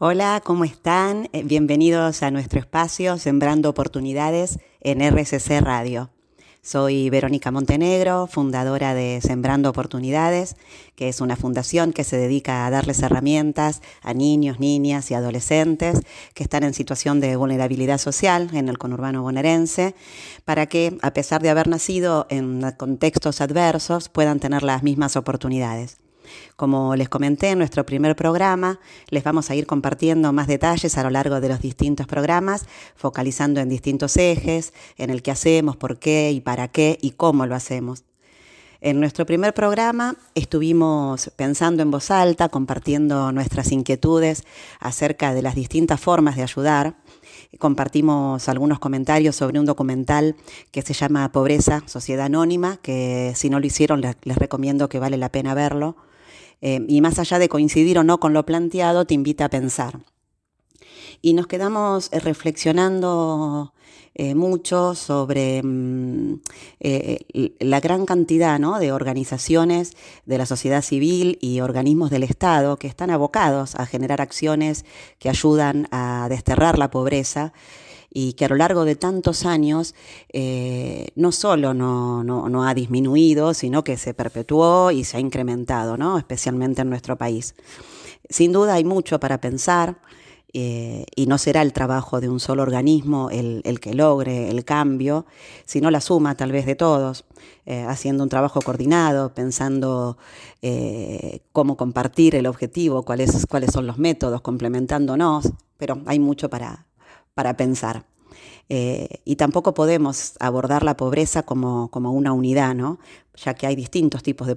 Hola, ¿cómo están? Eh, bienvenidos a nuestro espacio Sembrando Oportunidades en RCC Radio. Soy Verónica Montenegro, fundadora de Sembrando Oportunidades, que es una fundación que se dedica a darles herramientas a niños, niñas y adolescentes que están en situación de vulnerabilidad social en el conurbano bonaerense, para que, a pesar de haber nacido en contextos adversos, puedan tener las mismas oportunidades. Como les comenté en nuestro primer programa, les vamos a ir compartiendo más detalles a lo largo de los distintos programas, focalizando en distintos ejes, en el qué hacemos, por qué y para qué y cómo lo hacemos. En nuestro primer programa estuvimos pensando en voz alta, compartiendo nuestras inquietudes acerca de las distintas formas de ayudar. Compartimos algunos comentarios sobre un documental que se llama Pobreza, Sociedad Anónima, que si no lo hicieron les recomiendo que vale la pena verlo. Eh, y más allá de coincidir o no con lo planteado, te invita a pensar. Y nos quedamos eh, reflexionando eh, mucho sobre mm, la gran cantidad de organizaciones de la sociedad civil y organismos del Estado que están abocados a generar acciones que ayudan a desterrar la pobreza y que a lo largo de tantos años eh, no solo no, ha disminuido, sino que se perpetuó y se ha incrementado, ¿no? especialmente en nuestro país. Sin duda hay mucho para pensar. Eh, y no será el trabajo de un solo organismo el, que logre el cambio, sino la suma tal vez de todos, eh, haciendo un trabajo coordinado, pensando cómo compartir el objetivo, cuáles, cuáles son los métodos, complementándonos, pero hay mucho para, para pensar. Eh, y tampoco podemos abordar la pobreza como, una unidad, ¿no? ya que hay distintos tipos de,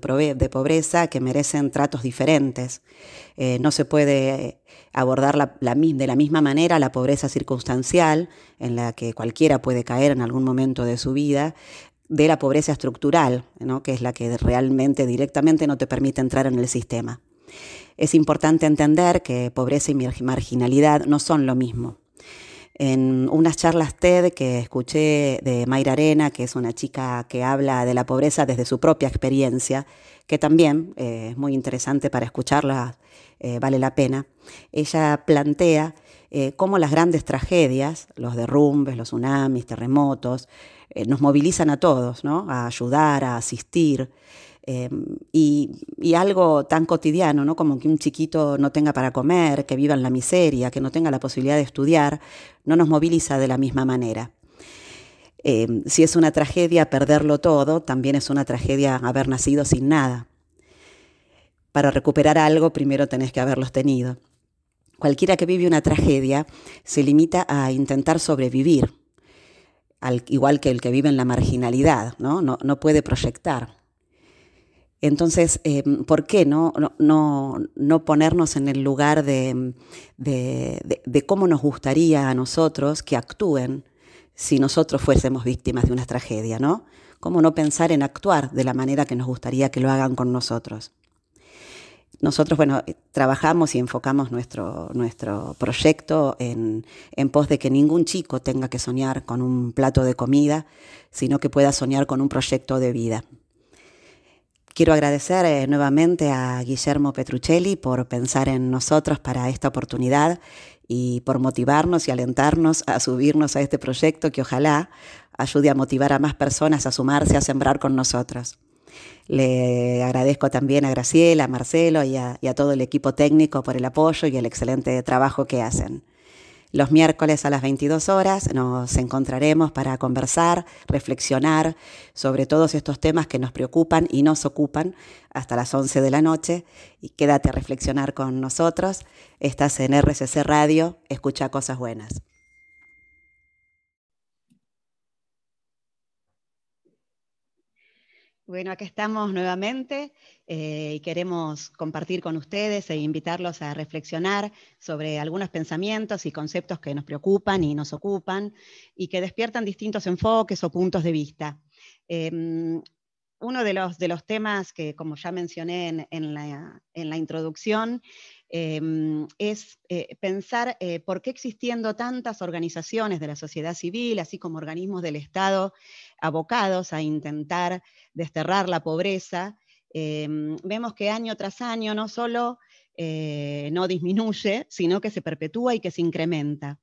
pobreza que merecen tratos diferentes. Eh, no se puede abordar de la misma manera la pobreza circunstancial, en la que cualquiera puede caer en algún momento de su vida, de la pobreza estructural, ¿no? que es la que realmente directamente no te permite entrar en el sistema. Es importante entender que pobreza y marginalidad no son lo mismo en unas charlas TED que escuché de Mayra Arena, que es una chica que habla de la pobreza desde su propia experiencia, que también eh, es muy interesante para escucharla, eh, vale la pena. Ella plantea eh, cómo las grandes tragedias, los derrumbes, los tsunamis, terremotos, nos movilizan a todos, ¿no? a ayudar, a asistir. Em, y, algo tan cotidiano, ¿no? como que un chiquito no tenga para comer, que viva en la miseria, que no tenga la posibilidad de estudiar, no nos moviliza de la misma manera. Em, si es una tragedia perderlo todo, también es una tragedia haber nacido sin nada. Para recuperar algo, primero tenés que haberlos tenido. Cualquiera que vive una tragedia se limita a intentar sobrevivir, al, igual que el que vive en la marginalidad, no, no puede proyectar. Entonces, em, ¿por qué no, no, ponernos en el lugar de, cómo nos gustaría a nosotros que actúen si nosotros fuésemos víctimas de una tragedia, ¿no? ¿Cómo no pensar en actuar de la manera que nos gustaría que lo hagan con nosotros? Nosotros, bueno, trabajamos y enfocamos nuestro, nuestro proyecto en, en pos de que ningún chico tenga que soñar con un plato de comida, sino que pueda soñar con un proyecto de vida. Quiero agradecer eh, nuevamente a Guillermo Petruccelli por pensar en nosotros para esta oportunidad y por motivarnos y alentarnos a subirnos a este proyecto que ojalá ayude a motivar a más personas a sumarse a sembrar con nosotros. Le agradezco también a Graciela, a Marcelo y a todo el equipo técnico por el apoyo y el excelente trabajo que hacen. Los miércoles a las 22 horas nos encontraremos para conversar, reflexionar sobre todos estos temas que nos preocupan y nos ocupan hasta las 11 de la noche. Y quédate a reflexionar con nosotros. Estás en RCC Radio, escucha cosas buenas. Bueno, acá estamos nuevamente eh, y queremos compartir con ustedes e invitarlos a reflexionar sobre algunos pensamientos y conceptos que nos preocupan y nos ocupan y que despiertan distintos enfoques o puntos de vista. Em, uno de los, de los temas que, como ya mencioné en, la, introducción, em, es eh, pensar eh, por qué existiendo tantas organizaciones de la sociedad civil, así como organismos del Estado, abocados a intentar desterrar la pobreza, Em, vemos que año tras año no solo eh, no disminuye, sino que se perpetúa y que se incrementa.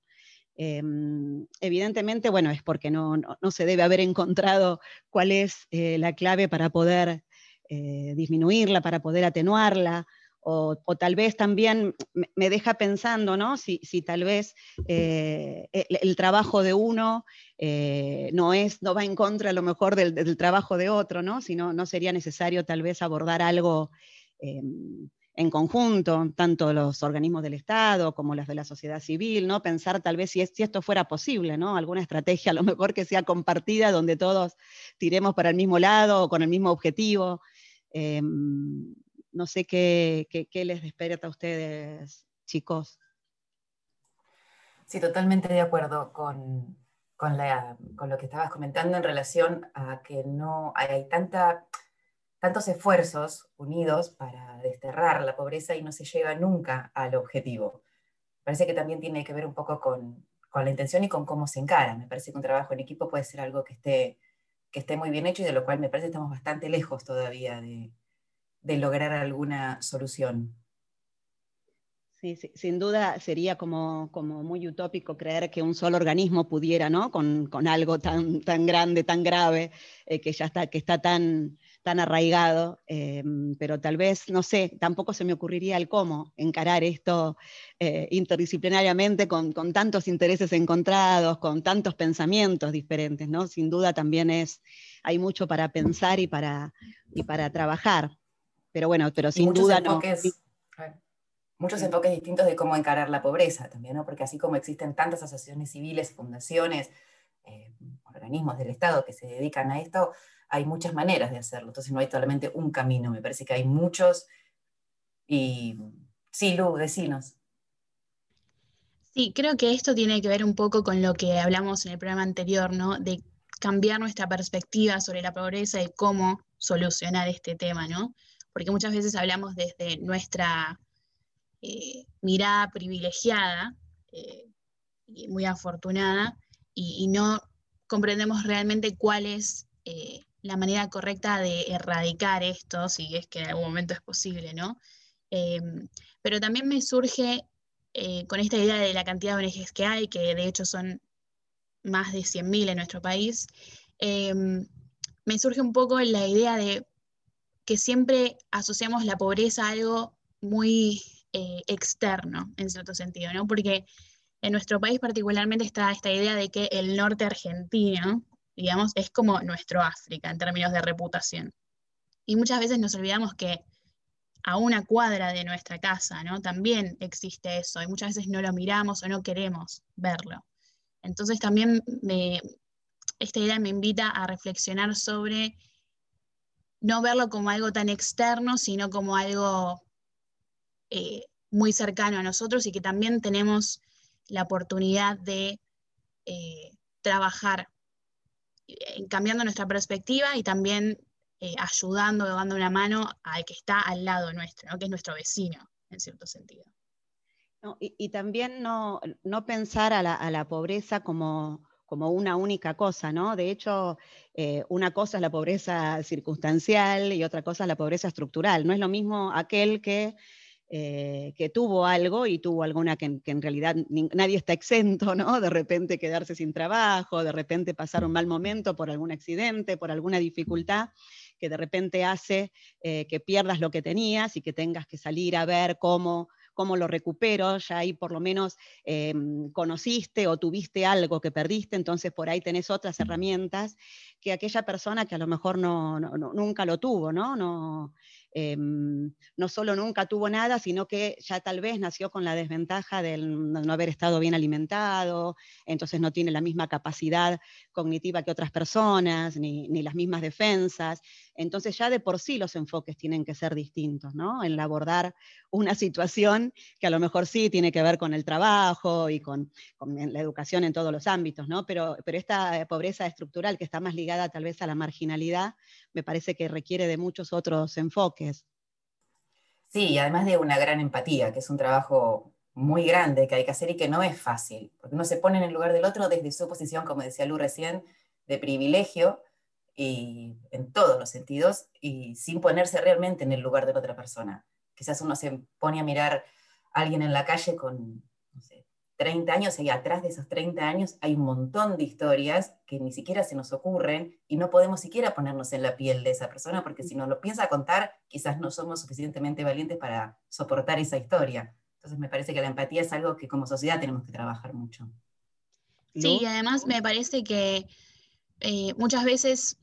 Em, evidentemente, bueno, es porque no, se debe haber encontrado cuál es eh, la clave para poder eh, disminuirla, para poder atenuarla, o, tal vez también me deja pensando, ¿no? Si, tal vez el, trabajo de uno no, es, no va en contra a lo mejor del, trabajo de otro, ¿no? Si no, sería necesario tal vez abordar algo em, en conjunto, tanto los organismos del Estado como las de la sociedad civil, ¿no? Pensar tal vez si, si, esto fuera posible, ¿no? Alguna estrategia a lo mejor que sea compartida, donde todos tiremos para el mismo lado o con el mismo objetivo. No sé qué, les despierta a ustedes, chicos. Sí, totalmente de acuerdo con, con, con lo que estabas comentando en relación a que no hay tanta tantos esfuerzos unidos para desterrar la pobreza y no se llega nunca al objetivo. Parece que también tiene que ver un poco con, la intención y con cómo se encara. Me parece que un trabajo en equipo puede ser algo que esté, que esté muy bien hecho y de lo cual me parece que estamos bastante lejos todavía de, lograr alguna solución. Sí, sin duda sería como, como, muy utópico creer que un solo organismo pudiera, ¿no? Con, algo tan, tan grande, tan grave, eh, que ya está, que está tan, tan arraigado, em, pero tal vez, no sé, tampoco se me ocurriría el cómo encarar esto eh, interdisciplinariamente con, tantos intereses encontrados, con tantos pensamientos diferentes, ¿no? Sin duda también es, hay mucho para pensar y para, y para trabajar, pero bueno, pero sin duda no. Muchos enfoques distintos de cómo encarar la pobreza también, ¿no? Porque así como existen tantas asociaciones civiles, fundaciones, eh, organismos del Estado que se dedican a esto, hay muchas maneras de hacerlo, entonces no hay solamente un camino, me parece que hay muchos. Y sí, Lu, decinos. Sí, creo que esto tiene que ver un poco con lo que hablamos en el programa anterior, ¿no? De cambiar nuestra perspectiva sobre la pobreza y cómo solucionar este tema, ¿no? Porque muchas veces hablamos desde nuestra eh, mirada privilegiada eh, y muy afortunada y, no comprendemos realmente cuál es eh, la manera correcta de erradicar esto, si es que en algún momento es posible, ¿no? Pero también me surge con esta idea de la cantidad de ONGs que hay, que de hecho son más de 100.000 en nuestro país, me surge un poco la idea de que siempre asociamos la pobreza a algo muy eh, externo, en cierto sentido, ¿no? Porque en nuestro país particularmente está esta idea de que el norte argentino, digamos, es como nuestro África en términos de reputación. Y muchas veces nos olvidamos que a una cuadra de nuestra casa, ¿no? También existe eso, y muchas veces no lo miramos o no queremos verlo. Entonces también esta idea me invita a reflexionar sobre no verlo como algo tan externo, sino como algo eh, muy cercano a nosotros y que también tenemos la oportunidad de eh, trabajar cambiando nuestra perspectiva y también eh, ayudando, dando una mano al que está al lado nuestro, que es nuestro vecino, en cierto sentido. y, también no, pensar a la, pobreza como, una única cosa, ¿no? De hecho, eh, una cosa es la pobreza circunstancial y otra cosa es la pobreza estructural. No es lo mismo aquel que eh, que tuvo algo y tuvo alguna que, en realidad nadie está exento, ¿no? De repente quedarse sin trabajo, de repente pasar un mal momento por algún accidente, por alguna dificultad que de repente hace eh, que pierdas lo que tenías y que tengas que salir a ver cómo cómo lo recupero, ya ahí por lo menos em, conociste o tuviste algo que perdiste, entonces por ahí tenés otras herramientas que aquella persona que a lo mejor no, nunca lo tuvo, ¿no? no Em, no solo nunca tuvo nada, sino que ya tal vez nació con la desventaja de no haber estado bien alimentado, entonces no tiene la misma capacidad cognitiva que otras personas, ni, las mismas defensas. Entonces ya de por sí los enfoques tienen que ser distintos, ¿no? En abordar una situación que a lo mejor sí tiene que ver con el trabajo y con, la educación en todos los ámbitos, ¿no? Pero, pero esta pobreza estructural que está más ligada tal vez a la marginalidad, me parece que requiere de muchos otros enfoques. Sí, además de una gran empatía, que es un trabajo muy grande que hay que hacer y que no es fácil, porque uno se pone en el lugar del otro desde su posición, como decía Lu recién, de privilegio y en todos los sentidos y sin ponerse realmente en el lugar de la otra persona, quizás uno se pone a mirar a alguien en la calle con, 30 años y atrás de esos 30 años hay un montón de historias que ni siquiera se nos ocurren y no podemos siquiera ponernos en la piel de esa persona porque si nos lo piensa contar, quizás no somos suficientemente valientes para soportar esa historia. Entonces me parece que la empatía es algo que como sociedad tenemos que trabajar mucho. Sí, y además me parece que eh, muchas veces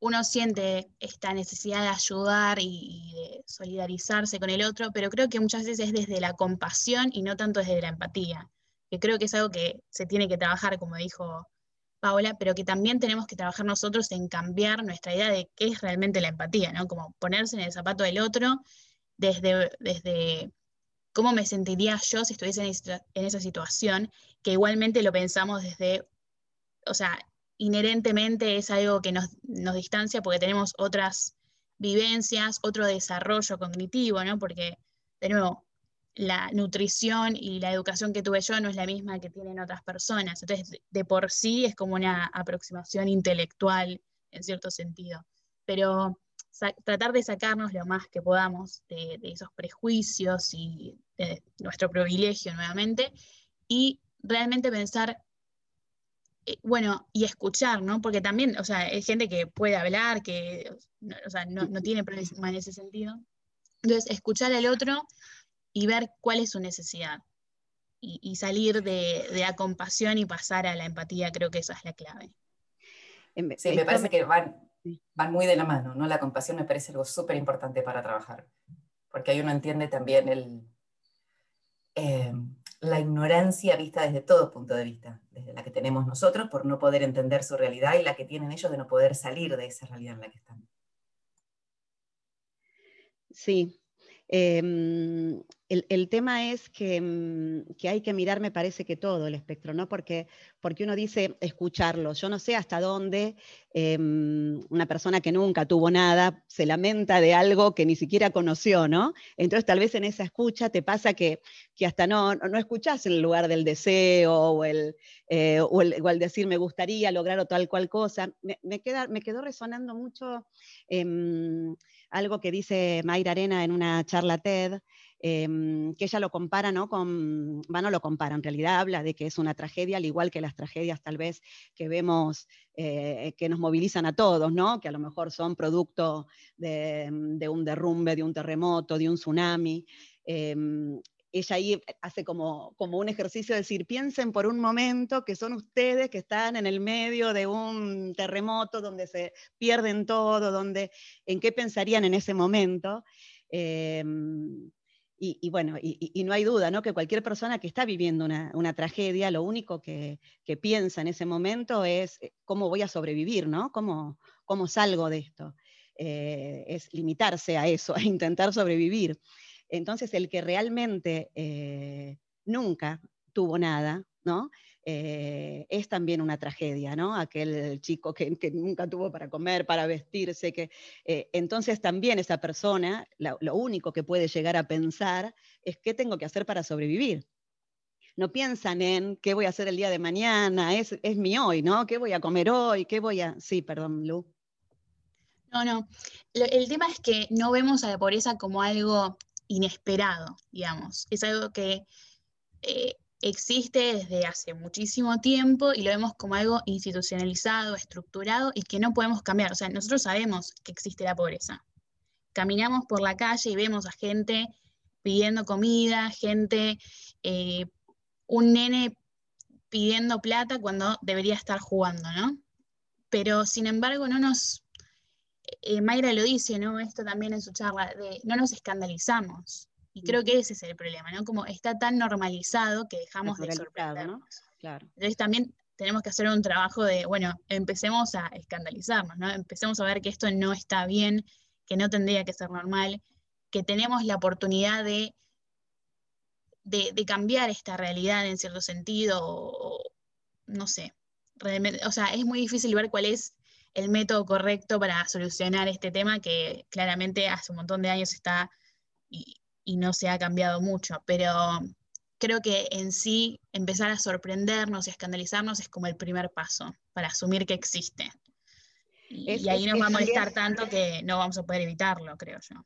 uno siente esta necesidad de ayudar y, de solidarizarse con el otro, pero creo que muchas veces es desde la compasión y no tanto desde la empatía, que creo que es algo que se tiene que trabajar, como dijo Paola, pero que también tenemos que trabajar nosotros en cambiar nuestra idea de qué es realmente la empatía, ¿no? Como ponerse en el zapato del otro desde, desde cómo me sentiría yo si estuviese en esa situación, que igualmente lo pensamos desde, o sea, inherentemente es algo que nos, distancia porque tenemos otras vivencias, otro desarrollo cognitivo, ¿no? Porque, de nuevo, la nutrición y la educación que tuve yo no es la misma que tienen otras personas. Entonces, de por sí es como una aproximación intelectual en cierto sentido. Pero tratar de sacarnos lo más que podamos de, de, esos prejuicios y de nuestro privilegio nuevamente y realmente pensar bueno, y escuchar, ¿no? Porque también, o sea, hay gente que puede hablar, que, o sea, no, tiene problema en ese sentido. Entonces, escuchar al otro y ver cuál es su necesidad. Y, salir de, la compasión y pasar a la empatía, creo que esa es la clave. Sí, me parece que van, van muy de la mano, ¿no? La compasión me parece algo súper importante para trabajar, porque ahí uno entiende también el, eh, la ignorancia vista desde todo punto de vista, desde la que tenemos nosotros por no poder entender su realidad y la que tienen ellos de no poder salir de esa realidad en la que están. Sí, Em, el, tema es mm, que, hay que mirar, me parece que todo el espectro, ¿no? Porque, porque uno dice escucharlo. Yo no sé hasta dónde em, una persona que nunca tuvo nada se lamenta de algo que ni siquiera conoció, ¿no? Entonces tal vez en esa escucha te pasa que, que hasta no, no escuchás en el lugar del deseo o el, eh, o el, decir me gustaría lograr o tal cual cosa. Me quedó resonando mucho. Em, algo que dice Mayra Arena en una charla TED, em, que ella lo compara, ¿no? Con, bueno, lo compara, en realidad habla de que es una tragedia, al igual que las tragedias tal vez que vemos eh, que nos movilizan a todos, ¿no? Que a lo mejor son producto de, un derrumbe, de un terremoto, de un tsunami. Em, ella ahí hace como, como un ejercicio de decir, piensen por un momento que son ustedes que están en el medio de un terremoto donde se pierden todo, donde, en qué pensarían en ese momento. Em, y, bueno, y, no hay duda, ¿no? Que cualquier persona que está viviendo una, tragedia, lo único que, piensa en ese momento es eh, cómo voy a sobrevivir, ¿no? ¿Cómo, cómo salgo de esto? Eh, es limitarse a eso, a intentar sobrevivir. Entonces, el que realmente eh, nunca tuvo nada, ¿no? Eh, es también una tragedia, ¿no? Aquel chico que, nunca tuvo para comer, para vestirse, que eh, entonces también esa persona, lo único que puede llegar a pensar es qué tengo que hacer para sobrevivir. No piensan en qué voy a hacer el día de mañana, es, es mi hoy, ¿no? ¿Qué voy a comer hoy? ¿Qué voy a...? Sí, perdón, Lu. No, no. El tema es que no vemos a la pobreza como algo inesperado, digamos. Es algo que eh, existe desde hace muchísimo tiempo y lo vemos como algo institucionalizado, estructurado y que no podemos cambiar. O sea, nosotros sabemos que existe la pobreza. Caminamos por la calle y vemos a gente pidiendo comida, gente, eh, un nene pidiendo plata cuando debería estar jugando, ¿no? Pero sin embargo no nos eh, Mayra lo dice, ¿no? Esto también en su charla, de no nos escandalizamos. Y creo que ese es el problema, ¿no? Como está tan normalizado que dejamos de sorprendernos. Claro. Entonces también tenemos que hacer un trabajo de, bueno, empecemos a escandalizarnos, ¿no? Empecemos a ver que esto no está bien, que no tendría que ser normal, que tenemos la oportunidad de, de, cambiar esta realidad en cierto sentido, o, no sé, o sea, es muy difícil ver cuál es el método correcto para solucionar este tema que claramente hace un montón de años está y, no se ha cambiado mucho, pero creo que en sí empezar a sorprendernos y a escandalizarnos es como el primer paso para asumir que existe. Y, ahí nos va a molestar tanto que no vamos a poder evitarlo, creo yo.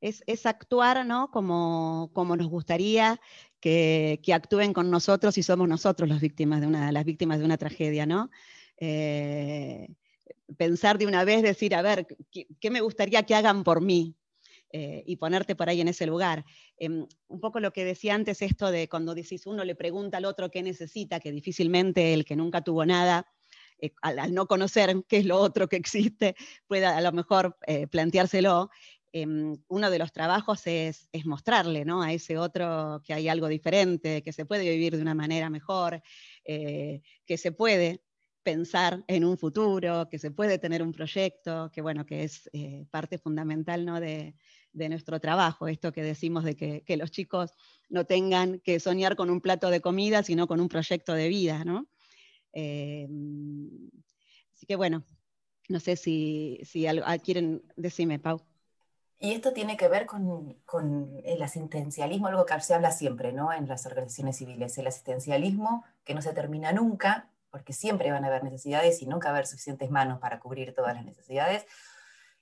es, actuar ¿no? como, como nos gustaría que, actúen con nosotros y somos nosotros las víctimas de una, las víctimas de una tragedia, ¿no? Eh, pensar de una vez, decir, a ver, ¿qué, me gustaría que hagan por mí? Eh, y ponerte por ahí en ese lugar. Em, un poco lo que decía antes, esto de cuando decís uno le pregunta al otro qué necesita, que difícilmente el que nunca tuvo nada, eh, al, no conocer qué es lo otro que existe, pueda a lo mejor planteárselo. Em, uno de los trabajos es, mostrarle ¿no? a ese otro que hay algo diferente, que se puede vivir de una manera mejor, eh, que se puede pensar en un futuro, que se puede tener un proyecto, que bueno, que es eh, parte fundamental ¿no? de, nuestro trabajo, esto que decimos de que, los chicos no tengan que soñar con un plato de comida, sino con un proyecto de vida, ¿no? Em, así que bueno, no sé si, si ah, quieren, decirme, Pau. Y esto tiene que ver con, el asistencialismo, algo que se habla siempre ¿no? en las organizaciones civiles, el asistencialismo que no se termina nunca, porque siempre van a haber necesidades y nunca va a haber suficientes manos para cubrir todas las necesidades,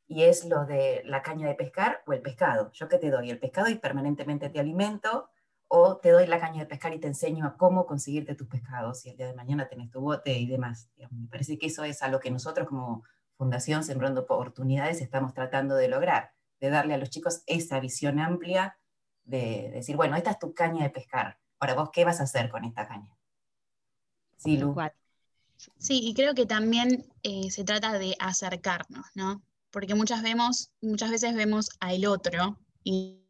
y es lo de la caña de pescar o el pescado. Yo que te doy el pescado y permanentemente te alimento, o te doy la caña de pescar y te enseño a cómo conseguirte tus pescados, y el día de mañana tenés tu bote y demás. Me parece que eso es a lo que nosotros como Fundación Sembrando Oportunidades estamos tratando de lograr de darle a los chicos esa visión amplia de, decir, bueno, esta es tu caña de pescar. Ahora, ¿vos qué vas a hacer con esta caña? Sí, Lu. Sí, y creo que también eh, se trata de acercarnos, ¿no? Porque muchas, vemos, muchas veces vemos al otro y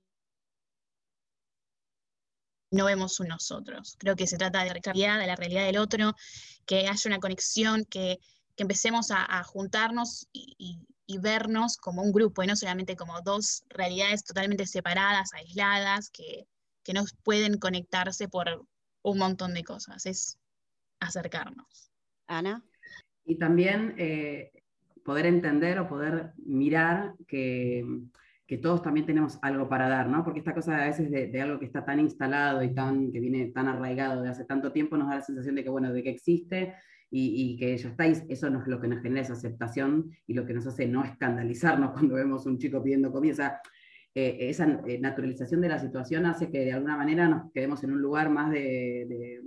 no vemos un nosotros. Creo que se trata de realidad, de la realidad del otro, que haya una conexión, que, empecemos a, juntarnos y, y vernos como un grupo y no solamente como dos realidades totalmente separadas, aisladas, que, no pueden conectarse por un montón de cosas, es acercarnos. Ana. Y también eh, poder entender o poder mirar que, todos también tenemos algo para dar, ¿no? Porque esta cosa a veces de, de, algo que está tan instalado y tan, que viene tan arraigado de hace tanto tiempo nos da la sensación de que, bueno, de que existe y, que ya estáis, eso no es lo que nos genera esa aceptación y lo que nos hace no escandalizarnos cuando vemos un chico pidiendo comida. Eh, esa eh, naturalización de la situación hace que de alguna manera nos quedemos en un lugar más de,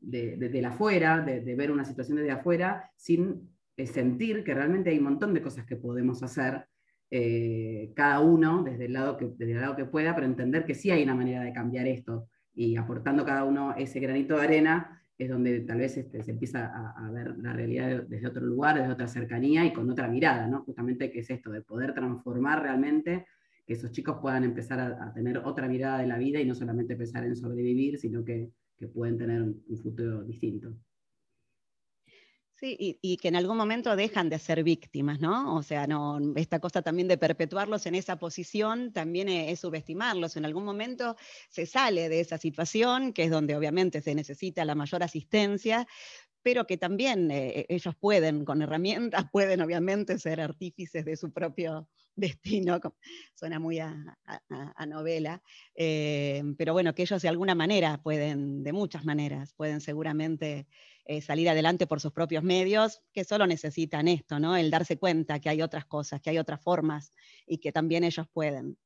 de, de, la afuera, de, ver una situación desde afuera, sin sentir que realmente hay un montón de cosas que podemos hacer, cada uno desde el, lado que, desde el lado que pueda, pero entender que sí hay una manera de cambiar esto y aportando cada uno ese granito de arena, es donde tal vez este, se empieza a, ver la realidad desde otro lugar, desde otra cercanía y con otra mirada, ¿no? Justamente que es esto, de poder transformar realmente, que esos chicos puedan empezar a, tener otra mirada de la vida y no solamente pensar en sobrevivir, sino que, pueden tener un futuro distinto. Sí, y, que en algún momento dejan de ser víctimas, ¿no? O sea, no, esta cosa también de perpetuarlos en esa posición también es, subestimarlos. En algún momento se sale de esa situación, que es donde obviamente se necesita la mayor asistencia, pero que también eh, ellos pueden, con herramientas, pueden obviamente ser artífices de su propio destino, suena muy a, novela, eh, pero bueno, que ellos de alguna manera pueden, de muchas maneras, pueden seguramente eh, salir adelante por sus propios medios, que solo necesitan esto, ¿no? El darse cuenta que hay otras cosas, que hay otras formas y que también ellos pueden.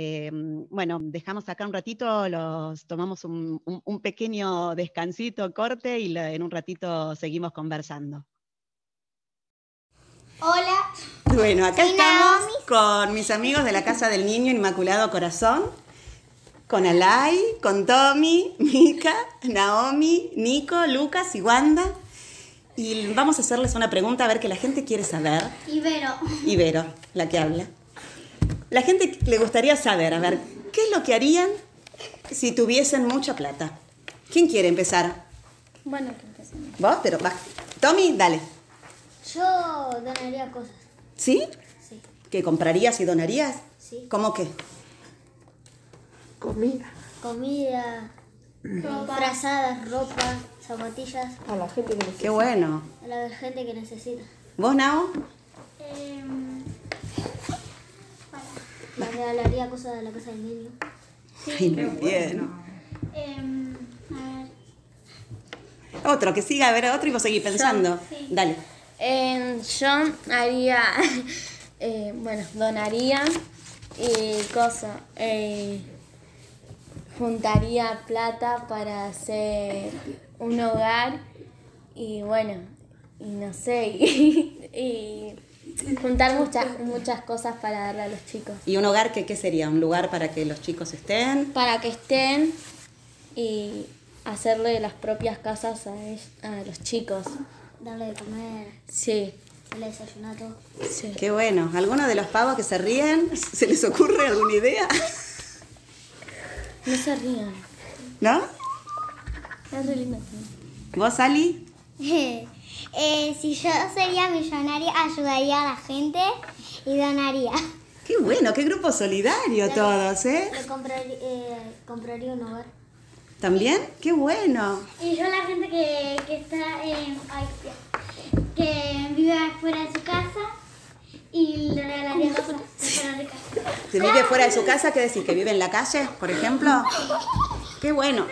Eh, bueno, dejamos acá un ratito, los, tomamos un, pequeño descansito, corte y en un ratito seguimos conversando. Hola. Bueno, acá estamos con mis amigos de la Casa del Niño Inmaculado Corazón, con Alay, con Tommy, Mika, Naomi, Nico, Lucas y Wanda. Y vamos a hacerles una pregunta a ver qué la gente quiere saber. Ibero. Ibero, la que habla. La gente le gustaría saber, a ver, ¿qué es lo que harían si tuviesen mucha plata? ¿Quién quiere empezar? Bueno, que empecemos. ¿Vos? Pero va. Tommy, dale. Yo donaría cosas. ¿Sí? Sí. ¿Qué comprarías y donarías? Sí. ¿Cómo qué? Comida. Comida. Ropa. Frazadas, ropa, zapatillas. A la gente que necesita. Qué bueno. A la gente que necesita. ¿Vos, Nao? Eh, Me regalaría cosas de la casa del niño. Sí. muy bien. Em, a ver. Otro, que siga, a ver, otro y vos seguís pensando. sí. Dale. Eh, yo haría, eh, bueno, donaría Y cosa, eh, juntaría plata para hacer un hogar y bueno, y no sé, y, juntar muchas, muchas cosas para darle a los chicos. ¿Y un hogar que, qué sería? ¿Un lugar para que los chicos estén? Para que estén y hacerle las propias casas a, a los chicos. Darle de comer. Sí. Darle desayunar todo. Sí. Qué bueno. ¿Alguno de los pavos que se ríen? ¿Se les ocurre alguna idea? No se rían. ¿No? Es re lindo. ¿Vos, Ali? Eh, si yo sería millonaria, ayudaría a la gente y donaría. Qué bueno, qué grupo solidario todos, ¿eh? Compraría, eh, compraría un hogar. ¿También? Qué bueno. Y yo a la gente que, que está en, ay, que vive fuera de su casa y le regalaría cosas de casa. ¿Se vive fuera de su casa? ¿Qué decir? ¿Que vive en la calle, por ejemplo? Qué bueno.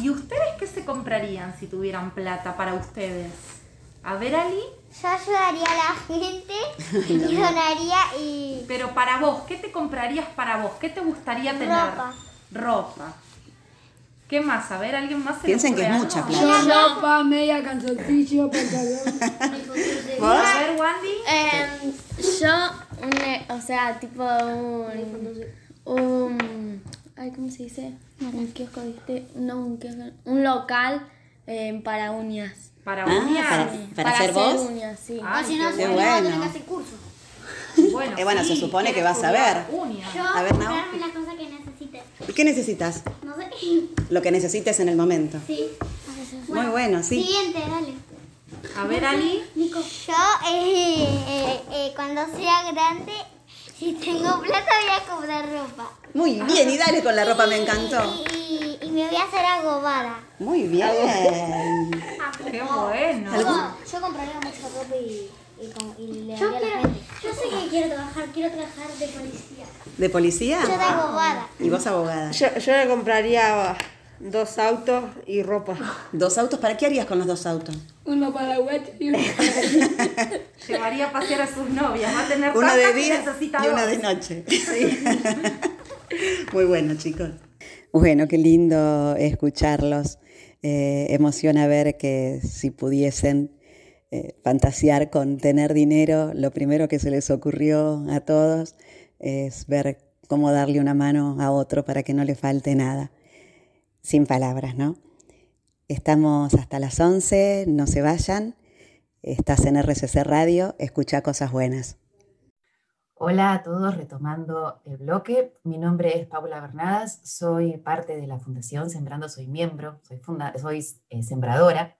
¿Y ustedes qué se comprarían si tuvieran plata para ustedes? A ver, Ali. Yo ayudaría a la gente y donaría y... Pero para vos, ¿qué te comprarías para vos? ¿Qué te gustaría tener? Ropa. Ropa. ¿Qué más? A ver, ¿alguien más se Piensen que es mucha plata. Ropa, media, calzoncillo, pantalón. ¿Vos? A ver, Wandy. Em, yo, un, o sea, tipo un, un, ay, ¿cómo se dice? Un kiosco, ¿viste? No, un kiosco, un local em, para uñas. Para Ah, uñas. para- ¿Para hacer vos? uñas, sí. Ay, si no, qué si no, bueno. tener que hacer curso. Bueno, Eh, bueno, se supone que vas a ver. Yo A ver, Nao. comprarme las cosas que necesite. ¿Y qué necesitas? No sé. Lo que necesites en el momento. Sí. Muy bueno, sí. Siguiente, dale. A ver, Ali. Nico. Yo, eh, eh, eh, cuando sea grande, si tengo plata, voy a comprar ropa. Muy bien, y dale con la ropa, me encantó. Y, y- y me voy a hacer agobada. Muy bien. Qué bueno. Yo compraría mucha ropa y, y, con- y le la gente. Yo sé que quiero trabajar, quiero trabajar de policía. ¿De policía? Yo de abogada. Y vos abogada. Yo, yo le compraría dos autos y ropa. ¿Dos autos? ¿Para qué harías con los dos autos? Uno para web y uno Llevaría a pasear a sus novias. Va a tener Uno de día y uno de noche. Muy bueno, chicos. Bueno, qué lindo escucharlos. Eh, emociona ver que si pudiesen eh, fantasear con tener dinero, lo primero que se les ocurrió a todos es ver cómo darle una mano a otro para que no le falte nada. Sin palabras, ¿no? Estamos hasta las 11, no se vayan. Estás en RCC Radio, escucha cosas buenas. Hola a todos, retomando el bloque. Mi nombre es Paula Bernadas, soy parte de la Fundación Sembrando, soy miembro, soy, funda- soy eh, sembradora.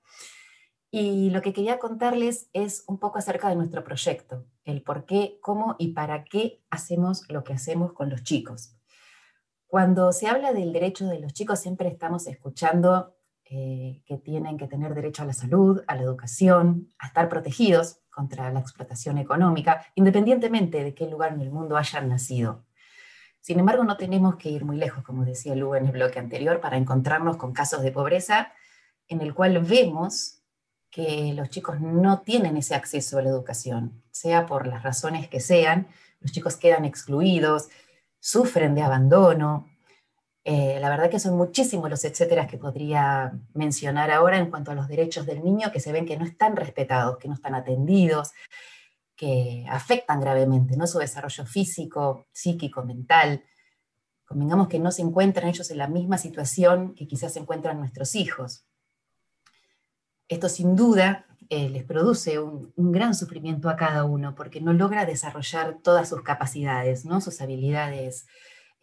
Y lo que quería contarles es un poco acerca de nuestro proyecto, el por qué, cómo y para qué hacemos lo que hacemos con los chicos. Cuando se habla del derecho de los chicos, siempre estamos escuchando eh, que tienen que tener derecho a la salud, a la educación, a estar protegidos contra la explotación económica, independientemente de qué lugar en el mundo hayan nacido. Sin embargo, no tenemos que ir muy lejos, como decía Lu en el bloque anterior, para encontrarnos con casos de pobreza en el cual vemos que los chicos no tienen ese acceso a la educación, sea por las razones que sean, los chicos quedan excluidos, sufren de abandono. Eh, la verdad que son muchísimos los etcéteras que podría mencionar ahora en cuanto a los derechos del niño que se ven que no están respetados, que no están atendidos, que afectan gravemente ¿no? su desarrollo físico, psíquico, mental. Convengamos que no se encuentran ellos en la misma situación que quizás se encuentran nuestros hijos. Esto sin duda eh, les produce un, gran sufrimiento a cada uno porque no logra desarrollar todas sus capacidades, ¿no? sus habilidades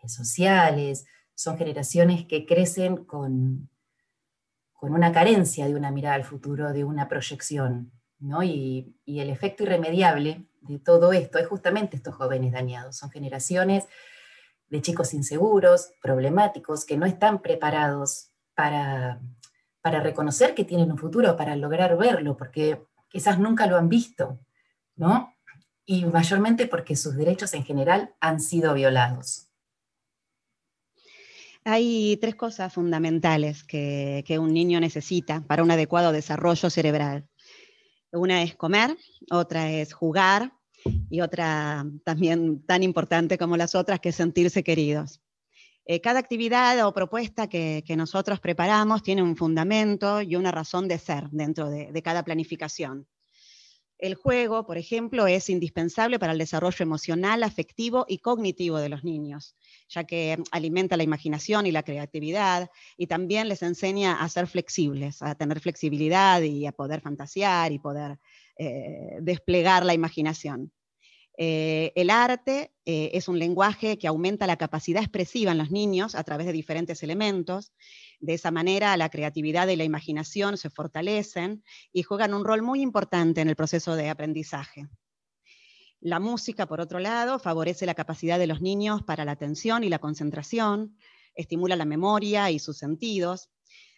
eh, sociales. Son generaciones que crecen con, con una carencia de una mirada al futuro, de una proyección. y el efecto irremediable de todo esto es justamente estos jóvenes dañados. Son generaciones de chicos inseguros, problemáticos, que no están preparados para, para reconocer que tienen un futuro, para lograr verlo, porque quizás nunca lo han visto, ¿no? Y mayormente porque sus derechos en general han sido violados. Hay tres cosas fundamentales que, un niño necesita para un adecuado desarrollo cerebral. Una es comer, otra es jugar y otra también tan importante como las otras, que es sentirse queridos. Eh, cada actividad o propuesta que, nosotros preparamos tiene un fundamento y una razón de ser dentro de, cada planificación. El juego, por ejemplo, es indispensable para el desarrollo emocional, afectivo y cognitivo de los niños, ya que alimenta la imaginación y la creatividad y también les enseña a ser flexibles, a tener flexibilidad y a poder fantasear y poder eh, desplegar la imaginación. Eh, el arte eh, es un lenguaje que aumenta la capacidad expresiva en los niños a través de diferentes elementos. De esa manera, la creatividad y la imaginación se fortalecen y juegan un rol muy importante en el proceso de aprendizaje. La música, por otro lado, favorece la capacidad de los niños para la atención y la concentración, estimula la memoria y sus sentidos.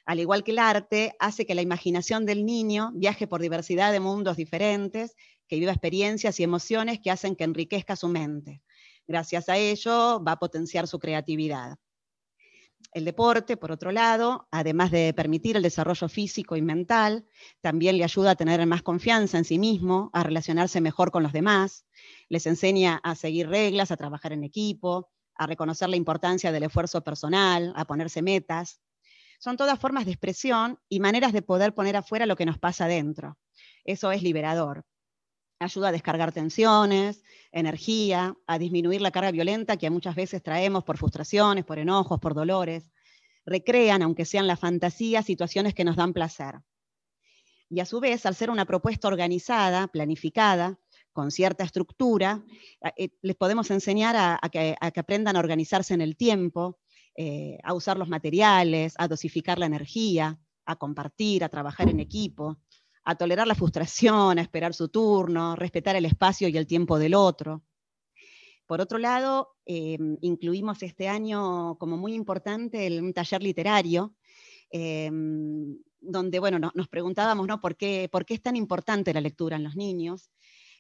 Al igual que el arte, hace que la imaginación del niño viaje por diversidad de mundos diferentes que viva experiencias y emociones que hacen que enriquezca su mente. Gracias a ello va a potenciar su creatividad. El deporte, por otro lado, además de permitir el desarrollo físico y mental, también le ayuda a tener más confianza en sí mismo, a relacionarse mejor con los demás, les enseña a seguir reglas, a trabajar en equipo, a reconocer la importancia del esfuerzo personal, a ponerse metas. Son todas formas de expresión y maneras de poder poner afuera lo que nos pasa dentro. Eso es liberador ayuda a descargar tensiones, energía, a disminuir la carga violenta que muchas veces traemos por frustraciones, por enojos, por dolores. Recrean, aunque sean la fantasía, situaciones que nos dan placer. Y a su vez, al ser una propuesta organizada, planificada, con cierta estructura, eh, les podemos enseñar a, que, aprendan a organizarse en el tiempo, eh, a usar los materiales, a dosificar la energía, a compartir, a trabajar en equipo, a tolerar la frustración, a esperar su turno, respetar el espacio y el tiempo del otro. Por otro lado, eh, incluimos este año como muy importante el, un taller literario, eh, donde bueno, nos preguntábamos ¿no? ¿Por, qué, ¿por qué es tan importante la lectura en los niños.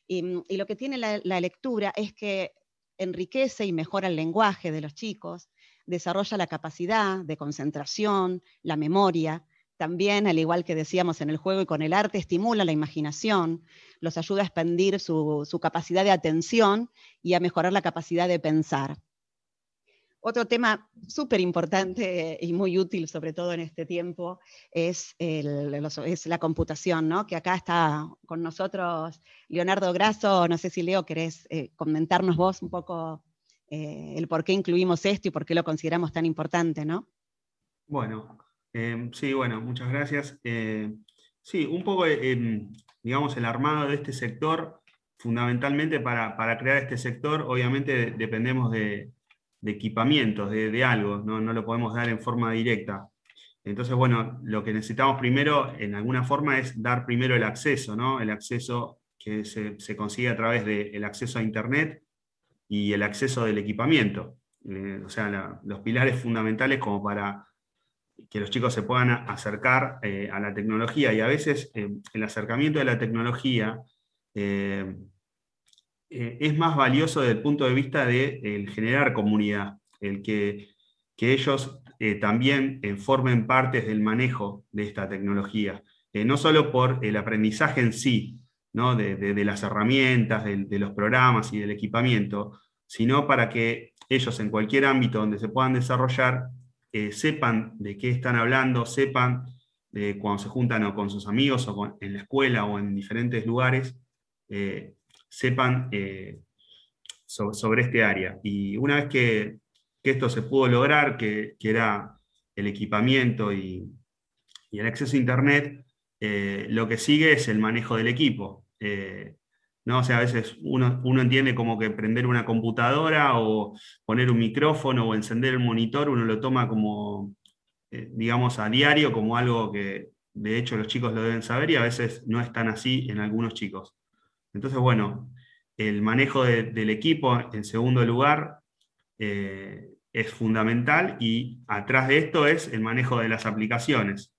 Y, lo que tiene la lectura es que enriquece y mejora el lenguaje de los chicos, desarrolla la capacidad de concentración, la memoria, también, al igual que decíamos en el juego y con el arte, estimula la imaginación, los ayuda a expandir su, capacidad de atención y a mejorar la capacidad de pensar. Otro tema súper importante y muy útil, sobre todo en este tiempo, es, la computación, ¿no? que acá está con nosotros Leonardo Grasso. No sé si Leo querés eh, comentarnos vos un poco eh, el por qué incluimos esto y por qué lo consideramos tan importante. ¿no? Bueno, Em, sí, bueno, muchas gracias. Eh, sí, un poco, em, digamos, el armado de este sector, fundamentalmente para, crear este sector, obviamente dependemos de, equipamientos, de, algo, ¿no? lo podemos dar en forma directa. Entonces, bueno, lo que necesitamos primero, en alguna forma, es dar primero el acceso, ¿no? El acceso que se, consigue a través del acceso a Internet y el acceso del equipamiento. Eh, o sea, los pilares fundamentales como para que los chicos se puedan acercar eh, a la tecnología y a veces eh, el acercamiento de la tecnología eh, es más valioso desde el punto de vista de generar comunidad, el que, ellos también formen parte del manejo de esta tecnología, no solo por el aprendizaje en sí, ¿no? de, las herramientas, de los programas y del equipamiento, sino para que ellos en cualquier ámbito donde se puedan desarrollar sepan de qué están hablando, sepan de cuando se juntan o con sus amigos o en la escuela o en diferentes lugares, eh, sepan eh, sobre este área. Y una vez que, esto se pudo lograr, que, era el equipamiento y, el acceso a Internet, eh, lo que sigue es el manejo del equipo. ¿No? O sea, a veces uno, entiende como que prender una computadora o poner un micrófono o encender el monitor, uno lo toma como, eh, digamos, a diario, como algo que de hecho los chicos lo deben saber y a veces no es tan así en algunos chicos. Entonces, bueno, el manejo del equipo, en segundo lugar, eh, es fundamental y atrás de esto es el manejo de las aplicaciones.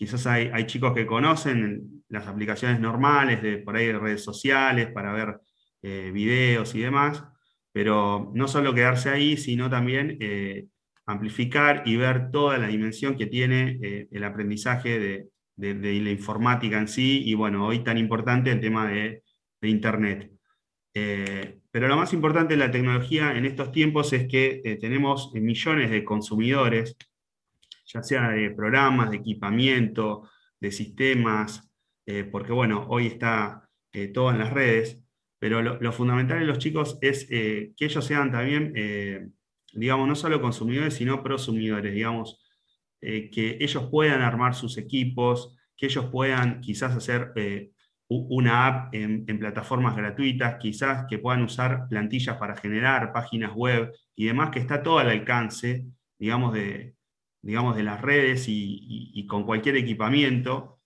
Quizás hay, chicos que conocen las aplicaciones normales de por ahí redes sociales para ver eh, videos y demás, pero no solo quedarse ahí, sino también eh, amplificar y ver toda la dimensión que tiene eh, el aprendizaje de, la informática en sí, y bueno, hoy tan importante el tema de, Internet. Eh, pero lo más importante de la tecnología en estos tiempos es que tenemos millones de consumidores, ya sea de programas, de equipamiento, de sistemas, porque bueno, hoy está todo en las redes, pero lo, fundamental de los chicos es que ellos sean también, digamos, no solo consumidores, sino prosumidores, digamos, que ellos puedan armar sus equipos, que ellos puedan quizás hacer una app en, plataformas gratuitas, quizás que puedan usar plantillas para generar páginas web y demás, que está todo al alcance, digamos, de, digamos, de las redes y, con cualquier equipamiento,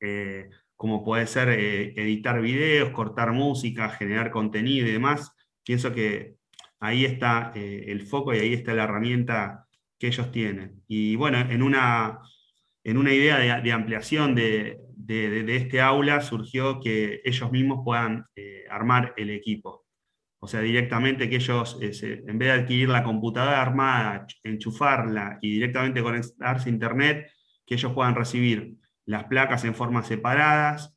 eh, como puede ser eh, editar videos, cortar música, generar contenido y demás. Pienso que ahí está eh, el foco y ahí está la herramienta que ellos tienen. Y bueno, en una, en una idea de ampliación de, de, este aula surgió que ellos mismos puedan armar el equipo. O sea, directamente que ellos, en vez de adquirir la computadora armada, enchufarla y directamente conectarse a Internet, que ellos puedan recibir las placas en formas separadas,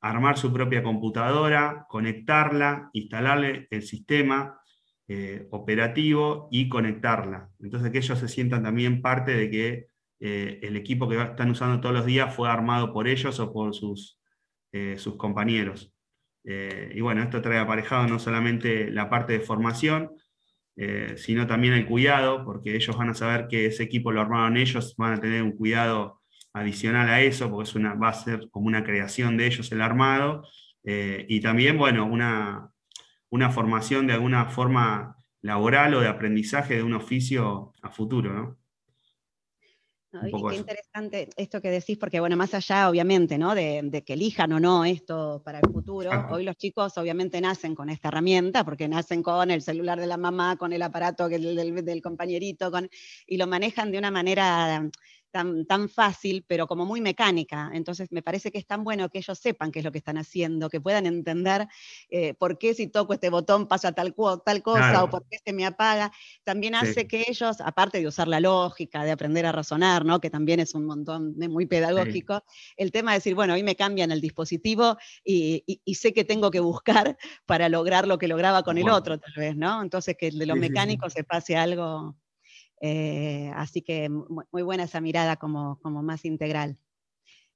armar su propia computadora, conectarla, instalarle el sistema eh, operativo y conectarla. Entonces que ellos se sientan también parte de que eh, el equipo que están usando todos los días fue armado por ellos o por sus, eh, sus compañeros. Eh, y bueno, esto trae aparejado no solamente la parte de formación, sino también el cuidado, porque ellos van a saber que ese equipo lo armaron ellos, van a tener un cuidado adicional a eso, porque es una, va a ser como una creación de ellos el armado, y también, bueno, una, una formación de alguna forma laboral o de aprendizaje de un oficio a futuro, ¿no? Qué interesante esto que decís, porque bueno, más allá obviamente, ¿no? De, que elijan o no esto para el futuro, hoy los chicos obviamente nacen con esta herramienta, porque nacen con el celular de la mamá, con el aparato del, del compañerito, con, y lo manejan de una manera tan, fácil, pero como muy mecánica. Entonces me parece que es tan bueno que ellos sepan qué es lo que están haciendo, que puedan entender eh, por qué si toco este botón pasa tal, tal cosa o por qué se me apaga. También hace que ellos, aparte de usar la lógica, de aprender a razonar, ¿no? que también es un montón de muy pedagógico, el tema de decir, bueno, hoy me cambian el dispositivo y, sé que tengo que buscar para lograr lo que lograba con el otro, tal vez, ¿no? Entonces que de lo mecánico se pase algo eh, así que muy buena esa mirada como, más integral.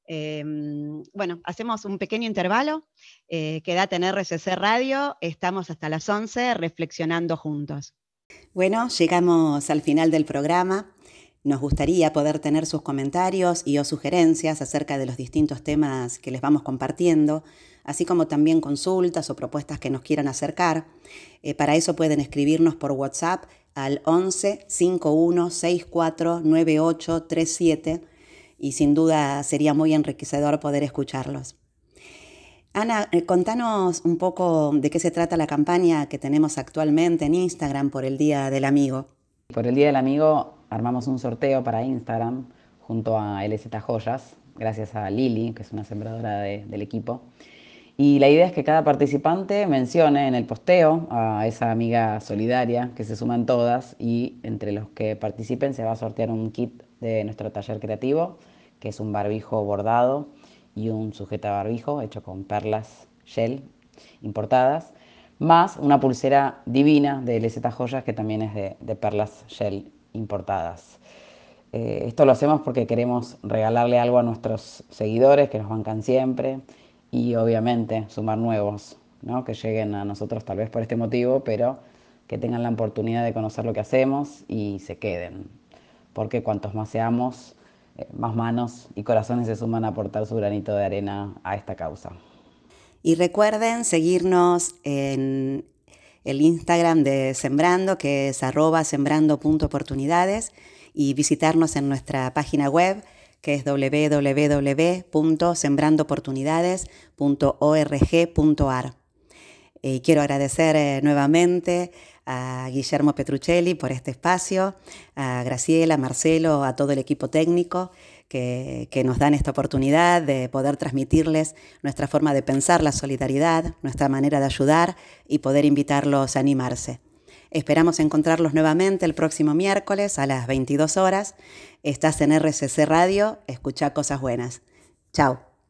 Em, bueno, hacemos un pequeño intervalo. Eh, quédate en RCC Radio. Estamos hasta las 11 reflexionando juntos. Bueno, llegamos al final del programa. Nos gustaría poder tener sus comentarios y o sugerencias acerca de los distintos temas que les vamos compartiendo, así como también consultas o propuestas que nos quieran acercar. Eh, para eso pueden escribirnos por WhatsApp al 11 51 64 98 37 y sin duda sería muy enriquecedor poder escucharlos. Ana, eh, contanos un poco de qué se trata la campaña que tenemos actualmente en Instagram por el Día del Amigo. Por el Día del Amigo armamos un sorteo para Instagram junto a LZ Joyas, gracias a Lili, que es una sembradora del equipo. Y la idea es que cada participante mencione en el posteo a esa amiga solidaria, que se suman todas, y entre los que participen se va a sortear un kit de nuestro taller creativo, que es un barbijo bordado y un sujeta barbijo hecho con perlas shell importadas, más una pulsera divina de LZ Joyas que también es de, perlas shell importadas. Eh, esto lo hacemos porque queremos regalarle algo a nuestros seguidores que nos bancan siempre y obviamente sumar nuevos, ¿no? que lleguen a nosotros tal vez por este motivo, pero que tengan la oportunidad de conocer lo que hacemos y se queden, porque cuantos más seamos, eh, más manos y corazones se suman a aportar su granito de arena a esta causa. Y recuerden seguirnos en el Instagram de Sembrando, que es arroba sembrando.oportunidades, y visitarnos en nuestra página web que es www.sembrandoportunidades.org.ar. Y quiero agradecer eh, nuevamente a Guillermo Petruccelli por este espacio, a Graciela, Marcelo, a todo el equipo técnico que, que, nos dan esta oportunidad de poder transmitirles nuestra forma de pensar la solidaridad, nuestra manera de ayudar y poder invitarlos a animarse. Esperamos encontrarlos nuevamente el próximo miércoles a las 22 horas. Estás en RCC Radio, escucha cosas buenas. Chao.